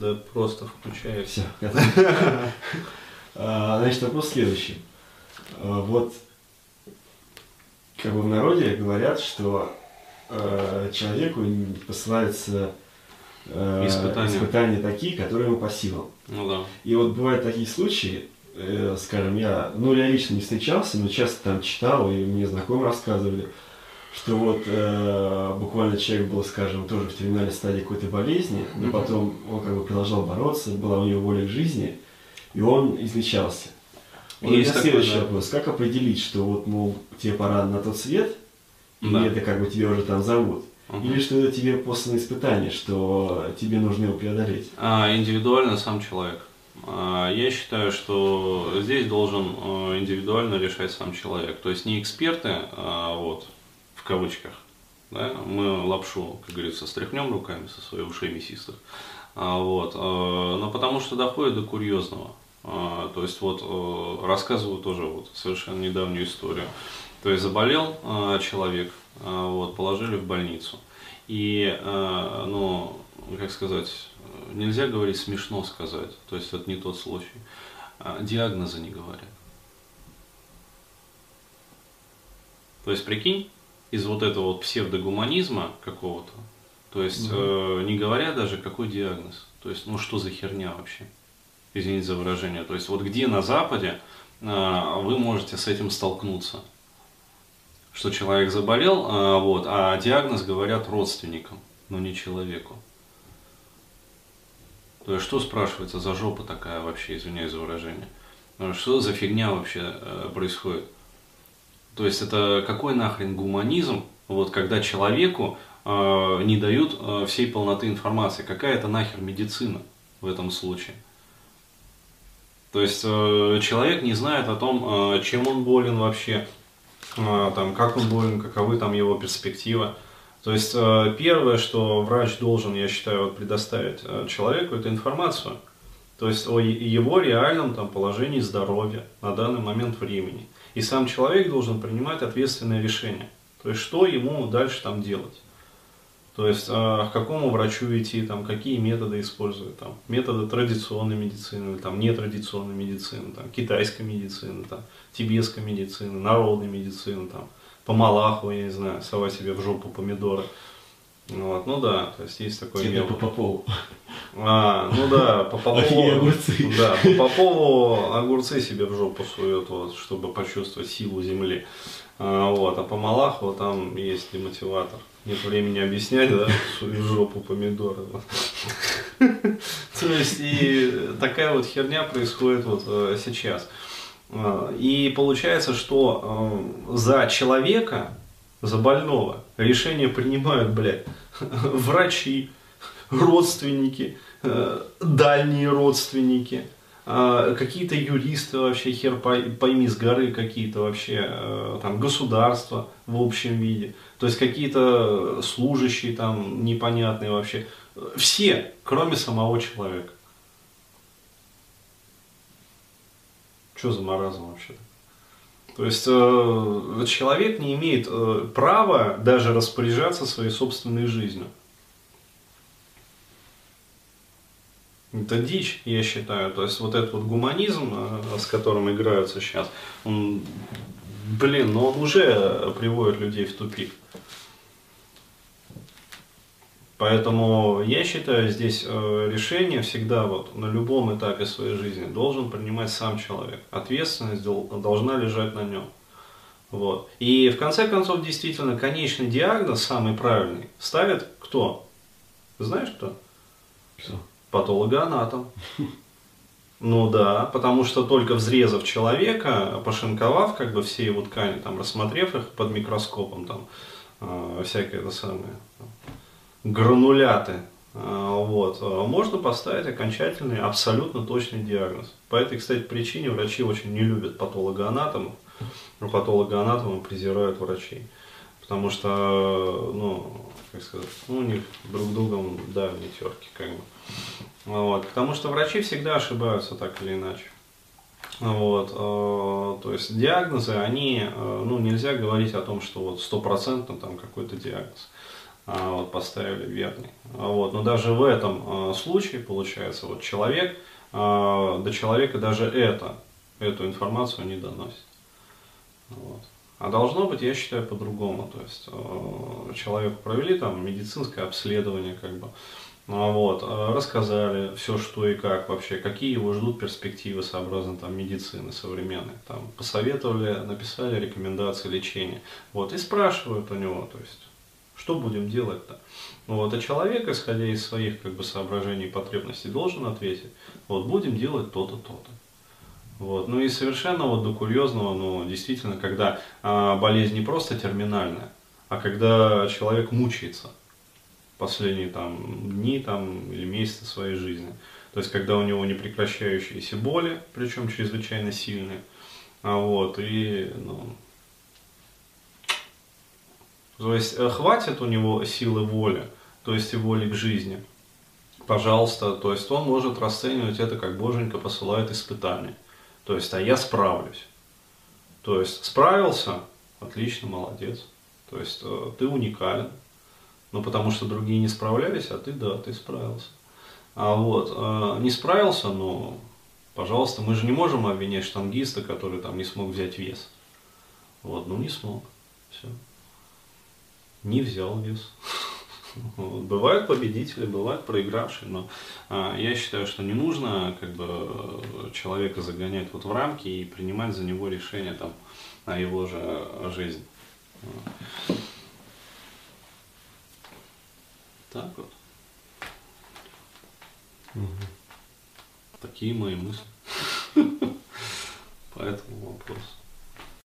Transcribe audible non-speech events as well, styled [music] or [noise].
Да просто включай. Все. [laughs] А, значит, вопрос следующий. А, вот как бы в народе говорят, что э, человеку посылаются э, испытания. испытания такие, которые ему по силам. Ну да. И вот бывают такие случаи, э, скажем, я, ну я лично не встречался, но часто там читал, и мне знакомые рассказывали, что вот э, буквально человек был, скажем, тоже в терминальной стадии какой-то болезни, но потом он как бы продолжал бороться, была у него воля к жизни, и он излечался. Вот Есть такой, следующий да. вопрос. Как определить, что вот, мол, тебе пора на тот свет, да. и это как бы тебе уже там зовут? Угу. Или что это тебе послано испытание, что тебе нужно его преодолеть? А, индивидуально сам человек. А, я считаю, что здесь должен э, индивидуально решать сам человек. То есть не эксперты, а вот, в кавычках. Да? Мы лапшу, как говорится, стряхнем руками со своих ушей мясистых. А, вот. А, но потому что доходит до курьезного. А, то есть вот э, рассказываю тоже вот совершенно недавнюю историю. То есть заболел человек, вот, положили в больницу. И, ну, как сказать, нельзя говорить смешно сказать, то есть это не тот случай. Диагнозы не говорят. То есть, прикинь, из вот этого вот псевдогуманизма какого-то, то есть угу. э, не говоря даже какой диагноз, то есть ну что за херня вообще, извините за выражение, то есть вот где на Западе э, вы можете с этим столкнуться, что человек заболел, э, вот, а диагноз говорят родственникам, но не человеку. То есть что спрашивается за жопа такая вообще, извиняюсь за выражение, что за фигня вообще э, происходит? То есть это какой нахрен гуманизм, вот когда человеку э, не дают э, всей полноты информации. Какая это нахер медицина в этом случае? То есть э, человек не знает о том, э, чем он болен вообще, э, там, как он болен, каковы там его перспективы. То есть э, первое, что врач должен, я считаю, вот, предоставить э, человеку, это информацию. То есть о его реальном там, положении здоровья на данный момент времени. И сам человек должен принимать ответственное решение. То есть, что ему дальше там делать. То есть, а, к какому врачу идти, там, какие методы использовать. Там, методы традиционной медицины, там, нетрадиционной медицины, там, китайской медицины, там, тибетской медицины, народной медицины, там, по Малаху, я не знаю, совать себе в жопу помидоры. Вот, ну да, то есть есть такой Тебе по Попову. А, ну да, по Попову. огурцы. Да, по Попову огурцы себе в жопу сует, вот, чтобы почувствовать силу земли. А, вот, а по Малаху там есть демотиватор. Нет времени объяснять, да, в жопу помидоры. [laughs] То есть и такая вот херня происходит вот э, сейчас. А, и получается, что э, за человека за больного. Решение принимают, блядь, [laughs] врачи, родственники, э, дальние родственники, э, какие-то юристы вообще, хер пойми с горы какие-то вообще, э, там, государства в общем виде, то есть какие-то служащие там непонятные вообще, все, кроме самого человека. Что за маразм вообще-то? То есть э, человек не имеет э, права даже распоряжаться своей собственной жизнью. Это дичь, я считаю. То есть вот этот вот гуманизм, э, с которым играются сейчас, он, блин, но ну он уже приводит людей в тупик. Поэтому я считаю, здесь э, решение всегда вот на любом этапе своей жизни должен принимать сам человек. Ответственность должна лежать на нем. Вот. И в конце концов, действительно, конечный диагноз, самый правильный, ставит кто? Знаешь кто? Кто? Патологоанатом. [laughs] Ну да, потому что только взрезав человека, пошинковав как бы все его ткани, там, рассмотрев их под микроскопом, там, э, всякое это самое, грануляты, а, вот, а, можно поставить окончательный, абсолютно точный диагноз. По этой, кстати, причине врачи очень не любят патологоанатомов, но патологоанатомы презирают врачей. Потому что, ну, как сказать, ну, у них друг другом, да, не терки, как бы. Вот, потому что врачи всегда ошибаются так или иначе. Вот, то есть диагнозы, они, э, ну, нельзя говорить о том, что вот стопроцентно там какой-то диагноз. а, вот, поставили верный. А, вот. Но даже в этом а, случае, получается, вот человек, а, до человека даже это, эту информацию не доносит. Вот. А должно быть, я считаю, по-другому. То есть человеку провели там медицинское обследование, как бы, вот, рассказали все, что и как вообще, какие его ждут перспективы сообразно там медицины современной, там посоветовали, написали рекомендации лечения, вот, и спрашивают у него, то есть, что будем делать-то? Вот, а человек, исходя из своих как бы соображений и потребностей, должен ответить, вот, будем делать то-то, то-то. Вот. Ну и совершенно вот до курьезного, ну, действительно, когда а, болезнь не просто терминальная, а когда человек мучается последние там дни там, или месяцы своей жизни. То есть, когда у него непрекращающиеся боли, причем чрезвычайно сильные, а вот, и, ну, то есть, э, хватит у него силы воли, то есть, и воли к жизни, пожалуйста, то есть, он может расценивать это, как Боженька посылает испытание. То есть, а я справлюсь. То есть, справился, отлично, молодец. То есть, э, ты уникален. Ну, потому что другие не справлялись, а ты, да, ты справился. А вот, э, не справился, но, пожалуйста, мы же не можем обвинять штангиста, который там не смог взять вес. Вот, ну не смог. Все. Не взял вес. Бывают победители, бывают проигравшие, но а, я считаю, что не нужно как бы человека загонять вот в рамки и принимать за него решение там на его же жизнь. Так вот. Угу. Такие мои мысли [laughs] по этому вопросу.